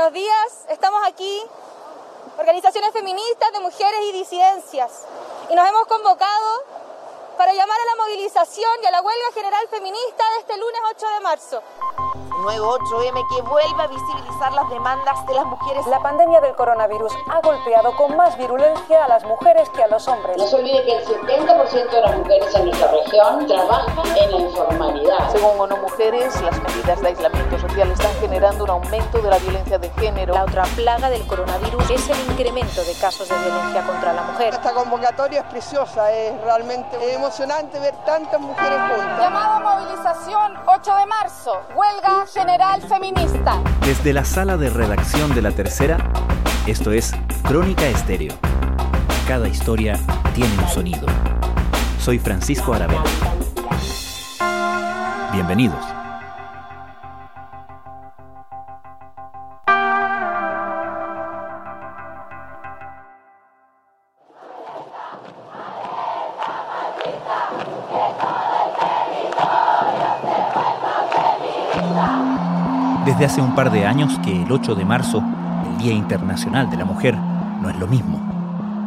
Buenos días, estamos aquí, organizaciones feministas de mujeres y disidencias, y nos hemos convocado para llamar a la movilización y a la huelga general feminista de este lunes 8 de marzo. Nuevo 8M que vuelve a visibilizar las demandas de las mujeres. La pandemia del coronavirus ha golpeado con más virulencia a las mujeres que a los hombres. No se olvide que el 70% de las mujeres en nuestra región trabajan en la informalidad. Según ONU Mujeres, las medidas de aislamiento social están generando un aumento de la violencia de género. La otra plaga del coronavirus es el incremento de casos de violencia contra la mujer. Esta convocatoria es preciosa, es realmente emocionante ver tantas mujeres juntas. Llamado a movilización 8 de marzo, huelga general feminista. Desde la sala de redacción de La Tercera, esto es Crónica Estéreo. Cada historia tiene un sonido. Soy Francisco Aravena. Bienvenidos. Desde hace un par de años que el 8 de marzo, el Día Internacional de la Mujer, no es lo mismo.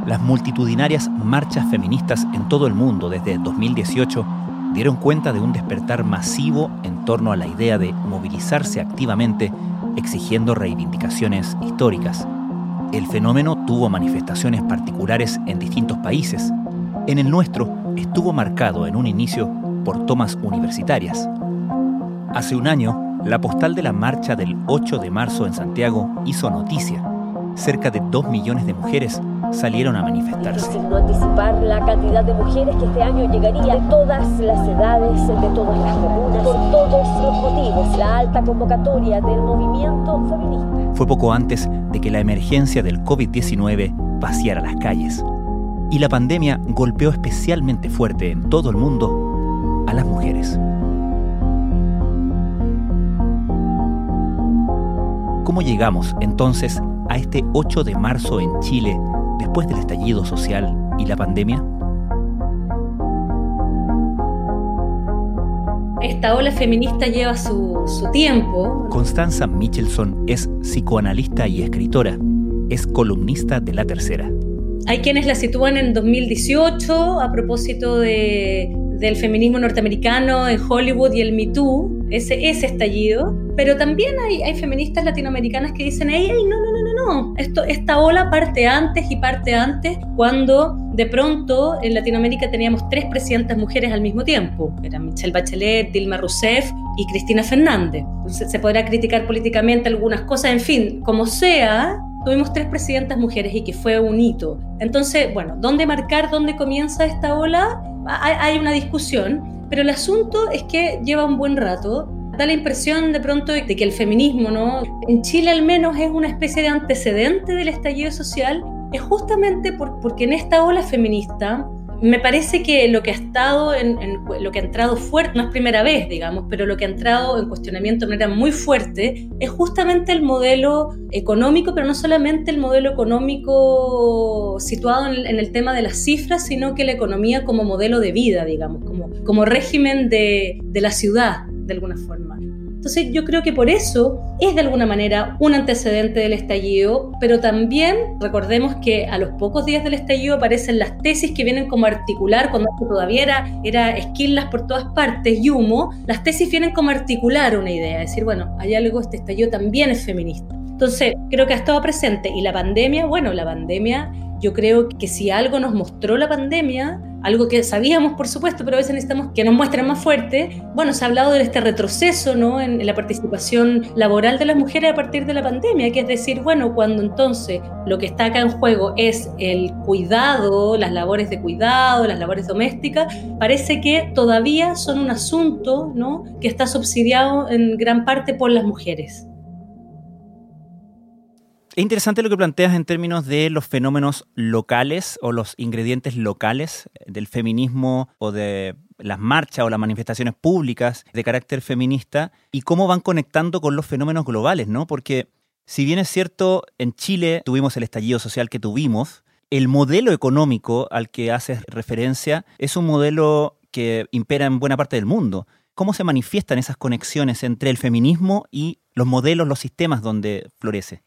Las multitudinarias marchas feministas en todo el mundo desde 2018 dieron cuenta de un despertar masivo en torno a la idea de movilizarse activamente exigiendo reivindicaciones históricas. El fenómeno tuvo manifestaciones particulares en distintos países. En el nuestro estuvo marcado en un inicio por tomas universitarias. Hace un año, la postal de la marcha del 8 de marzo en Santiago hizo noticia. Cerca de 2 millones de mujeres salieron a manifestarse. Difícil no anticipar la cantidad de mujeres que este año llegaría de todas las edades, de todas las comunas, por todos los motivos. La alta convocatoria del movimiento feminista. Fue poco antes de que la emergencia del COVID-19 vaciara las calles. Y la pandemia golpeó especialmente fuerte en todo el mundo a las mujeres. ¿Cómo llegamos entonces a este 8 de marzo en Chile después del estallido social y la pandemia? Esta ola feminista lleva su, su tiempo. Constanza Michelson es psicoanalista y escritora. Es columnista de La Tercera. Hay quienes la sitúan en 2018 a propósito de, del feminismo norteamericano en Hollywood y el Me Too, ese, ese estallido. Pero también hay, feministas latinoamericanas que dicen, ey, no, no, no, no, no, Esto, esta ola parte antes y parte antes cuando de pronto en Latinoamérica teníamos tres presidentas mujeres al mismo tiempo. Eran Michelle Bachelet, Dilma Rousseff y Cristina Fernández. Se podrá criticar políticamente algunas cosas, en fin, como sea, tuvimos tres presidentas mujeres y que fue un hito. Entonces, bueno, ¿dónde marcar dónde comienza esta ola? Hay una discusión, pero el asunto es que lleva un buen rato. Da la impresión de pronto de que el feminismo, ¿no? En Chile al menos es una especie de antecedente del estallido social, es justamente por, porque en esta ola feminista me parece que lo que ha estado en, lo que ha entrado fuerte, no es primera vez, digamos, pero lo que ha entrado en cuestionamiento de manera muy fuerte es justamente el modelo económico, pero no solamente el modelo económico situado en, el tema de las cifras, sino que la economía como modelo de vida, digamos, como, régimen de la ciudad, de alguna forma. Entonces yo creo que por eso es de alguna manera un antecedente del estallido, pero también recordemos que a los pocos días del estallido aparecen las tesis que vienen como articular, cuando esto todavía era, era esquilas por todas partes y humo, las tesis vienen como articular una idea, decir, bueno, hay algo, este estallido también es feminista. Entonces creo que ha estado presente y la pandemia, bueno, la pandemia, yo creo que si algo nos mostró la pandemia, algo que sabíamos, por supuesto, pero a veces necesitamos que nos muestren más fuerte. Bueno, se ha hablado de este retroceso ¿no? en, en, la participación laboral de las mujeres a partir de la pandemia, que es decir, bueno, cuando entonces lo que está acá en juego es el cuidado, las labores de cuidado, las labores domésticas, parece que todavía son un asunto ¿no? que está subsidiado en gran parte por las mujeres. Es interesante lo que planteas en términos de los fenómenos locales o los ingredientes locales del feminismo o de las marchas o las manifestaciones públicas de carácter feminista y cómo van conectando con los fenómenos globales, ¿no? Porque si bien es cierto, en Chile tuvimos el estallido social que tuvimos, el modelo económico al que haces referencia es un modelo que impera en buena parte del mundo. ¿Cómo se manifiestan esas conexiones entre el feminismo y los modelos, los sistemas donde florece?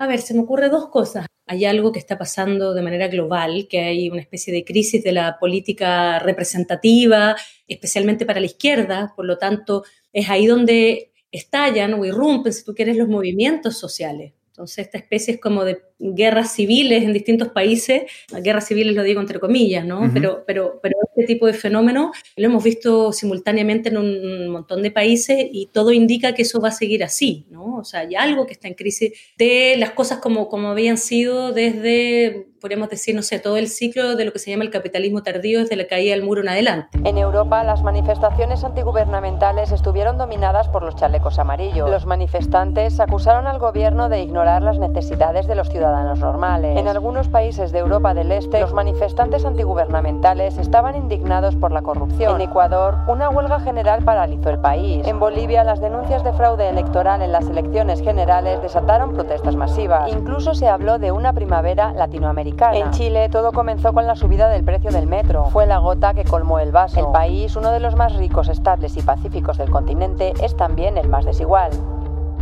A ver, se me ocurre dos cosas. Hay algo que está pasando de manera global, que hay una especie de crisis de la política representativa, especialmente para la izquierda, por lo tanto, es ahí donde estallan o irrumpen, si tú quieres, los movimientos sociales. Entonces, esta especie es como de guerras civiles en distintos países, guerras civiles lo digo entre comillas, ¿no? pero, pero, pero este tipo de fenómeno lo hemos visto simultáneamente en un montón de países y todo indica que eso va a seguir así, ¿no? O sea, hay algo que está en crisis de las cosas como, como habían sido desde podríamos decir, no sé, todo el ciclo de lo que se llama el capitalismo tardío desde la caída del muro en adelante. En Europa, las manifestaciones antigubernamentales estuvieron dominadas por los chalecos amarillos. Los manifestantes acusaron al gobierno de ignorar las necesidades de los ciudadanos normales. En algunos países de Europa del Este, los manifestantes antigubernamentales estaban indignados por la corrupción. En Ecuador, una huelga general paralizó el país. En Bolivia, las denuncias de fraude electoral en las elecciones generales desataron protestas masivas. Incluso se habló de una primavera latinoamericana en Chile todo comenzó con la subida del precio del metro. Fue la gota que colmó el vaso. El país, uno de los más ricos, estables y pacíficos del continente, es también el más desigual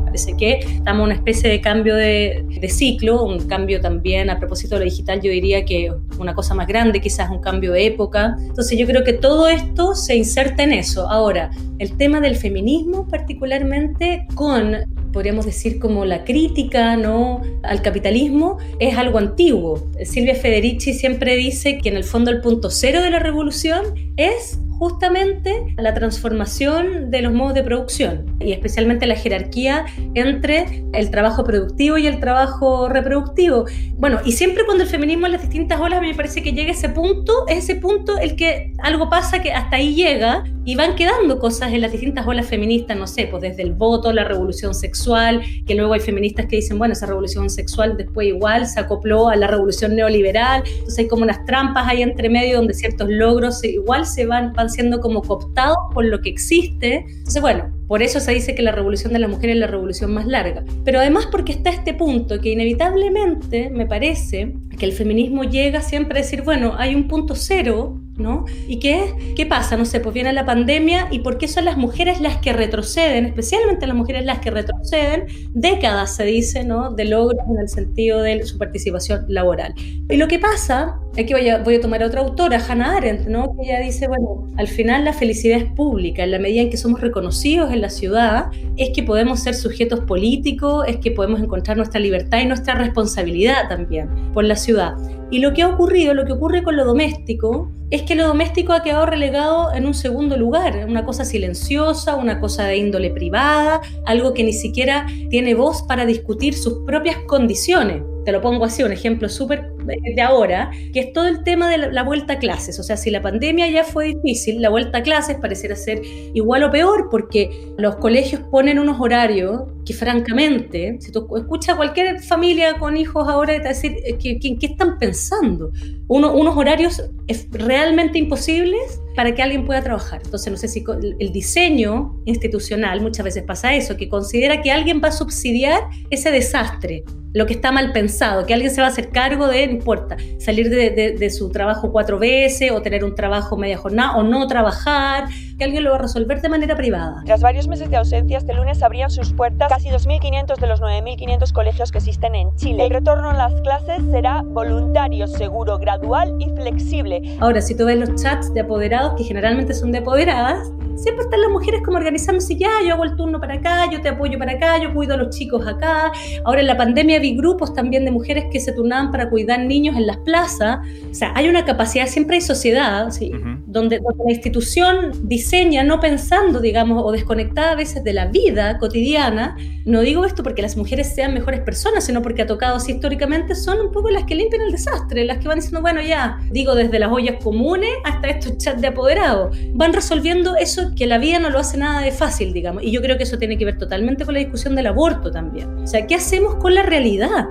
parece que estamos en una especie de cambio de, de, ciclo, un cambio también a propósito de lo digital, yo diría que una cosa más grande, quizás un cambio de época. Entonces yo creo que todo esto se inserta en eso. Ahora, el tema del feminismo particularmente con podríamos decir como la crítica ¿no? al capitalismo es algo antiguo. Silvia Federici siempre dice que en el fondo el punto cero de la revolución es justamente la transformación de los modos de producción y especialmente la jerarquía entre el trabajo productivo y el trabajo reproductivo. Bueno, y siempre cuando el feminismo en las distintas olas me parece que llega ese punto, es ese punto el que algo pasa que hasta ahí llega y van quedando cosas en las distintas olas feministas, no sé, pues desde el voto, la revolución sexual, que luego hay feministas que dicen, bueno, esa revolución sexual después igual se acopló a la revolución neoliberal, entonces hay como unas trampas ahí entre medio donde ciertos logros igual se van siendo como cooptados por lo que existe. Entonces, bueno, por eso se dice que la revolución de las mujeres es la revolución más larga. Pero además porque está este punto que inevitablemente me parece que el feminismo llega siempre a decir, bueno, hay un punto cero ¿no? ¿Y qué, qué pasa? No sé, pues viene la pandemia y por qué son las mujeres las que retroceden, especialmente las mujeres las que retroceden, décadas se dice, ¿no? De logros en el sentido de su participación laboral. Y lo que pasa, aquí voy a, voy a tomar a otra autora, Hannah Arendt, ¿no? Que ella dice, bueno, al final la felicidad es pública, en la medida en que somos reconocidos en la ciudad, es que podemos ser sujetos políticos, es que podemos encontrar nuestra libertad y nuestra responsabilidad también por la ciudad. Y lo que ha ocurrido, lo que ocurre con lo doméstico, es que lo doméstico ha quedado relegado en un segundo lugar, una cosa silenciosa, una cosa de índole privada, algo que ni siquiera tiene voz para discutir sus propias condiciones te lo pongo así, un ejemplo súper de ahora, que es todo el tema de la, vuelta a clases. O sea, si la pandemia ya fue difícil, la vuelta a clases pareciera ser igual o peor, porque los colegios ponen unos horarios que francamente, si tú escuchas a cualquier familia con hijos ahora, te decir, eh, ¿qué, qué, están pensando? unos horarios realmente imposibles para que alguien pueda trabajar. Entonces, no sé si el diseño institucional, muchas veces pasa eso, que considera que alguien va a subsidiar ese desastre lo que está mal pensado, que alguien se va a hacer cargo de, no importa, salir de, su trabajo cuatro veces o tener un trabajo media jornada o no trabajar, que alguien lo va a resolver de manera privada. Tras varios meses de ausencia, este lunes abrían sus puertas casi 2.500 de los 9.500 colegios que existen en Chile. El retorno a las clases será voluntario, seguro, gradual y flexible. Ahora, si tú ves los chats de apoderados, que generalmente son de apoderadas, siempre están las mujeres como organizándose, ya, yo hago el turno para acá, yo te apoyo para acá, yo cuido a los chicos acá. Ahora en la pandemia vi grupos también de mujeres que se turnaban para cuidar niños en las plazas. O sea, hay una capacidad, siempre hay sociedad, ¿sí? donde, la institución diseña no pensando, digamos, o desconectada a veces de la vida cotidiana. No digo esto porque las mujeres sean mejores personas, sino porque ha tocado así históricamente, son un poco las que limpian el desastre, las que van diciendo, bueno, ya, digo, desde las ollas comunes hasta estos chats de apoderados, van resolviendo eso que la vida no lo hace nada de fácil, digamos. Y yo creo que eso tiene que ver totalmente con la discusión del aborto también. O sea, ¿qué hacemos con la realidad?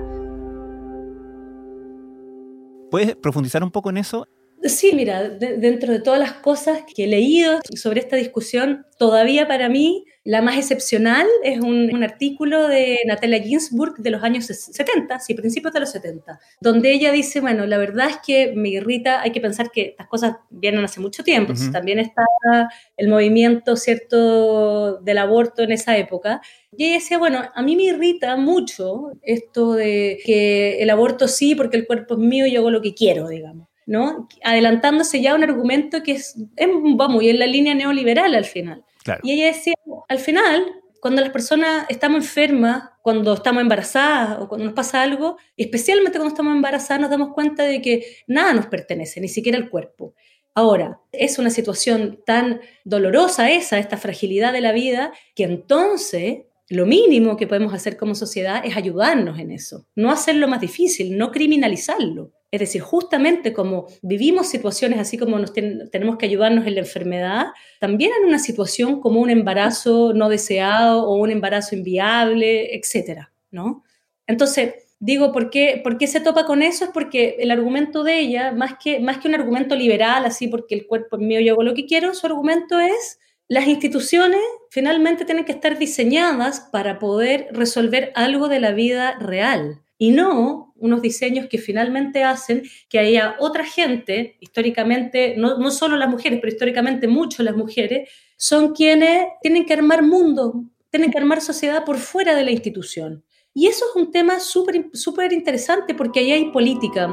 ¿Puedes profundizar un poco en eso? Sí, mira, dentro de todas las cosas que he leído sobre esta discusión, todavía para mí La más excepcional es un, un, artículo de Natalia Ginsburg de los años 70, sí, principios de los 70, donde ella dice, bueno, la verdad es que me irrita, hay que pensar que estas cosas vienen hace mucho tiempo, uh -huh. también está el movimiento, ¿cierto?, del aborto en esa época. Y ella decía, bueno, a mí me irrita mucho esto de que el aborto sí, porque el cuerpo es mío y yo hago lo que quiero, digamos. ¿no? Adelantándose ya a un argumento que es, es vamos, y en la línea neoliberal al final. Y ella decía, al final, cuando las personas estamos enfermas, cuando estamos embarazadas o cuando nos pasa algo, especialmente cuando estamos embarazadas, nos damos cuenta de que nada nos pertenece, ni siquiera el cuerpo. Ahora, es una situación tan dolorosa esa, esta fragilidad de la vida, que entonces lo mínimo que podemos hacer como sociedad es ayudarnos en eso, no hacerlo más difícil, no criminalizarlo. Es decir, justamente como vivimos situaciones así como nos ten tenemos que ayudarnos en la enfermedad, también en una situación como un embarazo no deseado o un embarazo inviable, etcétera, ¿no? Entonces, digo, ¿por qué, ¿por qué se topa con eso? Es porque el argumento de ella, más que, más que un argumento liberal, así porque el cuerpo es mío y hago lo que quiero, su argumento es las instituciones finalmente tienen que estar diseñadas para poder resolver algo de la vida real y no unos diseños que finalmente hacen que haya otra gente, históricamente, no, no solo las mujeres, pero históricamente mucho las mujeres, son quienes tienen que armar mundo, tienen que armar sociedad por fuera de la institución. Y eso es un tema súper súper interesante porque ahí hay política.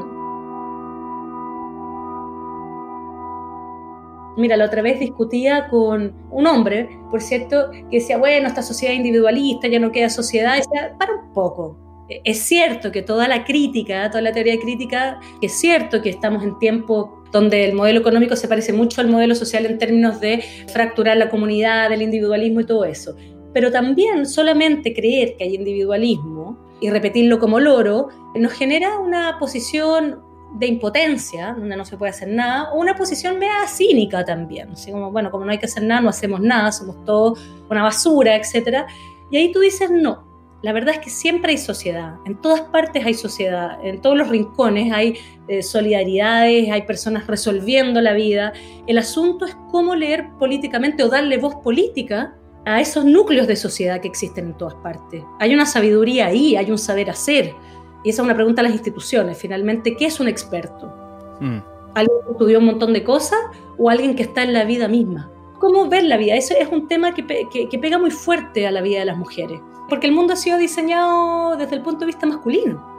Mira, la otra vez discutía con un hombre, por cierto, que decía, bueno, esta sociedad individualista ya no queda sociedad. Y decía, para un poco. Es cierto que toda la crítica, toda la teoría crítica, es cierto que estamos en tiempos donde el modelo económico se parece mucho al modelo social en términos de fracturar la comunidad, del individualismo y todo eso. Pero también solamente creer que hay individualismo y repetirlo como loro nos genera una posición de impotencia, donde no se puede hacer nada, o una posición media cínica también, así como, bueno, como no hay que hacer nada, no hacemos nada, somos todos una basura, etc. Y ahí tú dices, no, la verdad es que siempre hay sociedad, en todas partes hay sociedad, en todos los rincones hay eh, solidaridades, hay personas resolviendo la vida. El asunto es cómo leer políticamente o darle voz política a esos núcleos de sociedad que existen en todas partes. Hay una sabiduría ahí, hay un saber hacer. Y esa es una pregunta a las instituciones, finalmente, ¿qué es un experto? Mm. ¿Alguien que estudió un montón de cosas o alguien que está en la vida misma? ¿Cómo ver la vida? Eso es un tema que, que, que pega muy fuerte a la vida de las mujeres, porque el mundo ha sido diseñado desde el punto de vista masculino.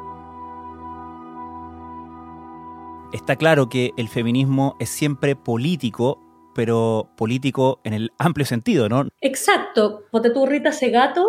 Está claro que el feminismo es siempre político, pero político en el amplio sentido, ¿no? Exacto. Ponte tú, Rita Segato,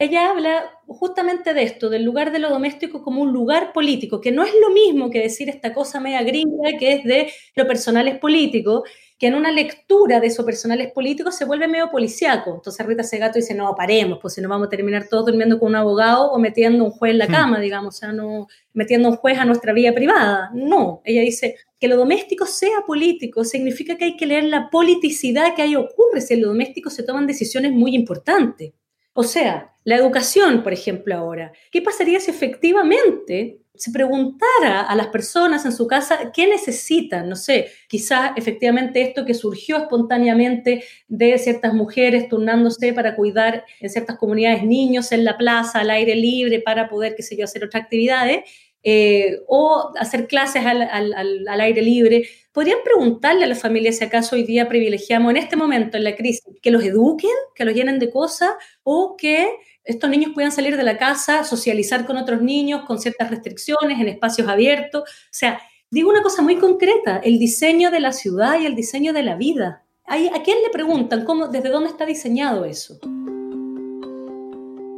ella habla justamente de esto, del lugar de lo doméstico como un lugar político, que no es lo mismo que decir esta cosa media gringa que es de lo personal es político, que en una lectura de eso personal es político se vuelve medio policiaco. Entonces Rita Segato dice, no, paremos, pues si no vamos a terminar todos durmiendo con un abogado o metiendo un juez en la cama, hmm. digamos, o sea, no metiendo un juez a nuestra vida privada. No, ella dice que lo doméstico sea político, significa que hay que leer la politicidad que ahí ocurre, si en lo doméstico se toman decisiones muy importantes. O sea, la educación, por ejemplo, ahora. ¿Qué pasaría si efectivamente se preguntara a las personas en su casa qué necesitan? No sé, quizás efectivamente esto que surgió espontáneamente de ciertas mujeres turnándose para cuidar en ciertas comunidades niños en la plaza, al aire libre, para poder, qué sé yo, hacer otras actividades, eh, o hacer clases al, al, aire libre. ¿Podrían preguntarle a las familias si acaso hoy día privilegiamos en este momento, en la crisis, que los eduquen, que los llenen de cosas o que estos niños puedan salir de la casa, socializar con otros niños con ciertas restricciones, en espacios abiertos? O sea, digo una cosa muy concreta, el diseño de la ciudad y el diseño de la vida. ¿A quién le preguntan cómo, desde dónde está diseñado eso?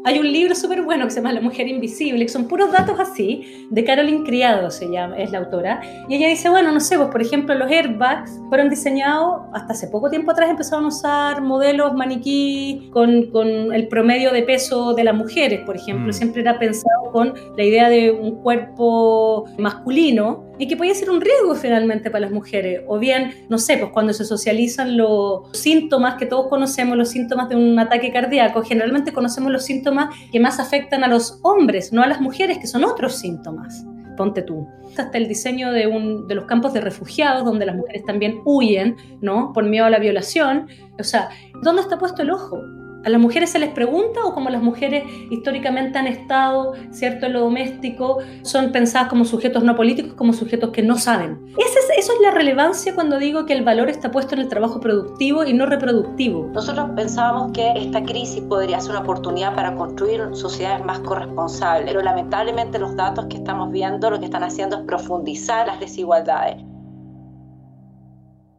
Hay un libro súper bueno que se llama La Mujer Invisible, que son puros datos así, de Caroline Criado, se llama, es la autora. Y ella dice, bueno, no sé, pues por ejemplo, los airbags fueron diseñados, hasta hace poco tiempo atrás empezaron a usar modelos maniquí con, con el promedio de peso de las mujeres, por ejemplo. Mm. Siempre era pensado con la idea de un cuerpo masculino y que podía ser un riesgo finalmente para las mujeres. O bien, no sé, pues cuando se socializan los síntomas que todos conocemos, los síntomas de un ataque cardíaco, generalmente conocemos los síntomas que más afectan a los hombres, no a las mujeres, que son otros síntomas. Ponte tú. Hasta el diseño de, un, de los campos de refugiados, donde las mujeres también huyen, ¿no? Por miedo a la violación. O sea, ¿dónde está puesto el ojo? ¿A las mujeres se les pregunta o como las mujeres históricamente han estado, cierto, en lo doméstico, son pensadas como sujetos no políticos, como sujetos que no saben? Esa es, eso es la relevancia cuando digo que el valor está puesto en el trabajo productivo y no reproductivo. Nosotros pensábamos que esta crisis podría ser una oportunidad para construir sociedades más corresponsables, pero lamentablemente los datos que estamos viendo lo que están haciendo es profundizar las desigualdades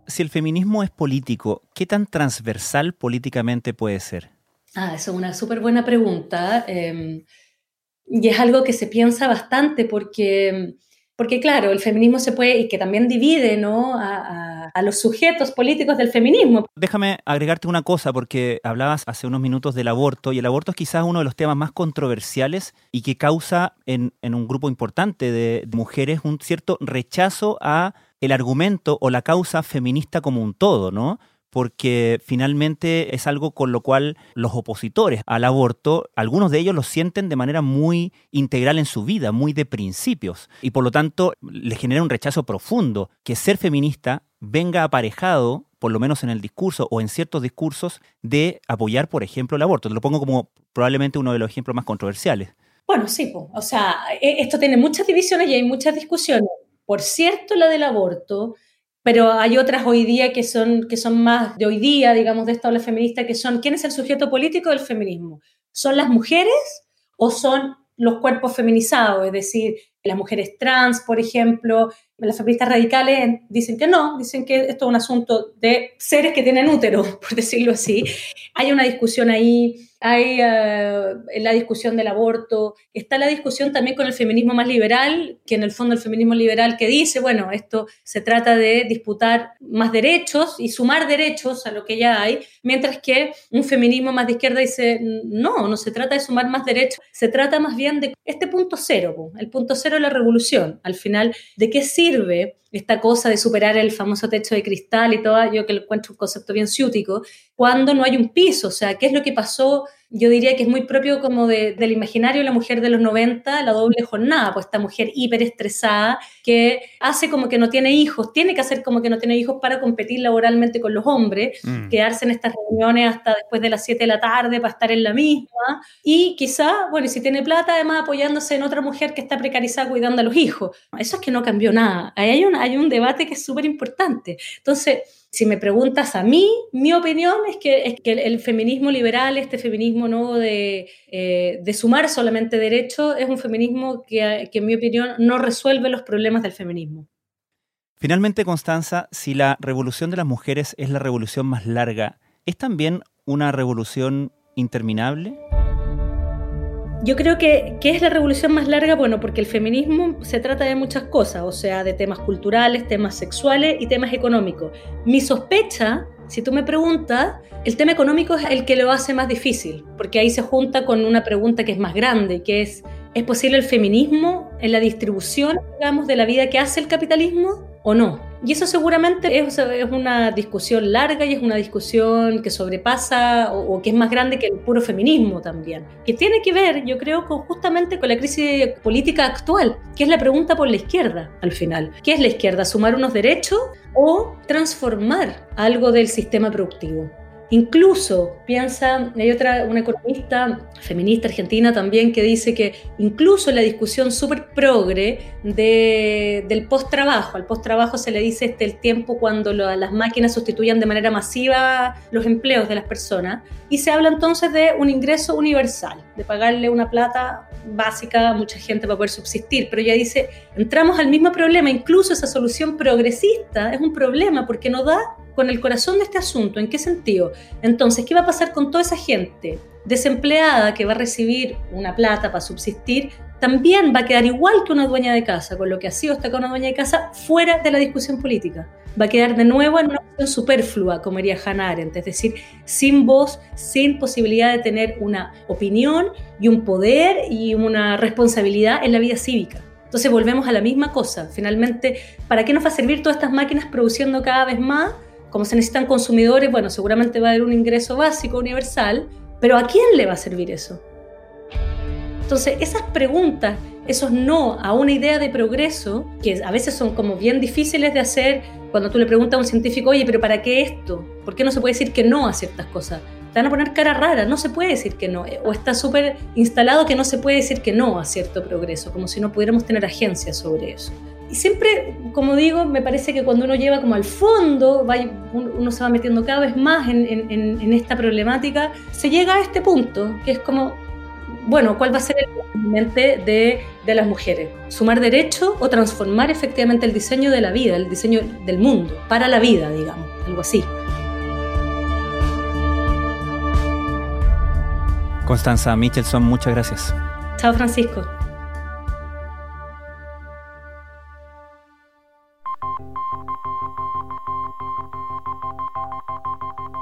si el feminismo es político, ¿qué tan transversal políticamente puede ser? Ah, esa es una súper buena pregunta. Em, y es algo que se piensa bastante porque, porque, claro, el feminismo se puede, y que también divide ¿no? a, a, los sujetos políticos del feminismo. Déjame agregarte una cosa, porque hablabas hace unos minutos del aborto, y el aborto es quizás uno de los temas más controversiales y que causa en, en un grupo importante de mujeres un cierto rechazo a el argumento o la causa feminista como un todo, ¿no? Porque finalmente es algo con lo cual los opositores al aborto, algunos de ellos lo sienten de manera muy integral en su vida, muy de principios, y por lo tanto les genera un rechazo profundo que ser feminista venga aparejado, por lo menos en el discurso o en ciertos discursos, de apoyar, por ejemplo, el aborto. Te lo pongo como probablemente uno de los ejemplos más controversiales. Bueno, sí, o sea, e, esto tiene muchas divisiones y hay muchas discusiones. Por cierto, la del aborto pero hay otras hoy día que son, que son más de hoy día, digamos, de esta ola feminista, que son, ¿quién es el sujeto político del feminismo? ¿Son las mujeres o son los cuerpos feminizados? Es decir, las mujeres trans, por ejemplo, las feministas radicales dicen que no, dicen que esto es un asunto de seres que tienen útero, por decirlo así. Hay una discusión ahí hay uh, la discusión del aborto, está la discusión también con el feminismo más liberal, que en el fondo el feminismo liberal que dice, bueno, esto se trata de disputar más derechos y sumar derechos a lo que ya hay, mientras que un feminismo más de izquierda dice, no, no se trata de sumar más derechos, se trata más bien de este punto cero, el punto cero la revolución, al final, ¿de qué sirve esta cosa de superar el famoso techo de cristal y todo, yo que encuentro un concepto bien ciútico, cuando no hay un piso, o sea, ¿qué es lo que pasó? Yo diría que es muy propio como del imaginario de la mujer de los 90, la doble jornada, pues esta mujer hiperestresada que hace como que no tiene hijos, tiene que hacer como que no tiene hijos para competir laboralmente con los hombres, mm. quedarse en estas reuniones hasta después de las 7 de la tarde para estar en la misma, y quizá, bueno, y si tiene plata, además apoyándose en otra mujer que está precarizada cuidando a los hijos. Eso es que no cambió nada. Ahí hay una hay un debate que es súper importante. Entonces, si me preguntas a mí, mi opinión es que, es que el, feminismo liberal, este feminismo ¿no? de, eh, de sumar solamente derechos, es un feminismo que, que, en mi opinión, no resuelve los problemas del feminismo. Finalmente, Constanza, si la revolución de las mujeres es la revolución más larga, ¿es también una revolución interminable? Yo creo que, ¿qué es la revolución más larga? Bueno, porque el feminismo se trata de muchas cosas, o sea, de temas culturales, temas sexuales y temas económicos. Mi sospecha, si tú me preguntas, el tema económico es el que lo hace más difícil, porque ahí se junta con una pregunta que es más grande, que es, ¿es posible el feminismo en la distribución, digamos, de la vida que hace el capitalismo o no? Y eso seguramente es, una discusión larga y es una discusión que sobrepasa o, que es más grande que el puro feminismo también, que tiene que ver, yo creo, con, justamente con la crisis política actual, que es la pregunta por la izquierda al final. ¿Qué es la izquierda? ¿Sumar unos derechos o transformar algo del sistema productivo? Incluso piensa, hay otra, una economista feminista argentina también que dice que incluso la discusión súper progre de, del post-trabajo, al post-trabajo se le dice este el tiempo cuando las máquinas sustituyan de manera masiva los empleos de las personas, y se habla entonces de un ingreso universal, de pagarle una plata básica a mucha gente para poder subsistir, pero ella dice, entramos al mismo problema, incluso esa solución progresista es un problema porque no da con el corazón de este asunto. ¿En qué sentido? Entonces, ¿qué va a pasar con toda esa gente desempleada que va a recibir una plata para subsistir? También va a quedar igual que una dueña de casa, con lo que ha sido hasta acá una dueña de casa, fuera de la discusión política. Va a quedar de nuevo en una cuestión superflua, como diría Hannah Arendt, es decir, sin voz, sin posibilidad de tener una opinión y un poder y una responsabilidad en la vida cívica. Entonces volvemos a la misma cosa. Finalmente, ¿para qué nos va a servir todas estas máquinas produciendo cada vez más como se necesitan consumidores, bueno, seguramente va a haber un ingreso básico universal, pero ¿a quién le va a servir eso? Entonces, esas preguntas, esos no a una idea de progreso, que a veces son como bien difíciles de hacer cuando tú le preguntas a un científico, oye, pero ¿para qué esto? ¿Por qué no se puede decir que no a ciertas cosas? te van a poner cara rara, no se puede decir que no, o está súper instalado que no se puede decir que no a cierto progreso, como si no pudiéramos tener agencia sobre eso. Y siempre, como digo, me parece que cuando uno lleva como al fondo, uno se va metiendo cada vez más en, en esta problemática, se llega a este punto, que es como, bueno, ¿cuál va a ser el mente de, de las mujeres? ¿Sumar derecho o transformar efectivamente el diseño de la vida, el diseño del mundo, para la vida, digamos, algo así? Constanza Michelson, muchas gracias. Chao, Francisco.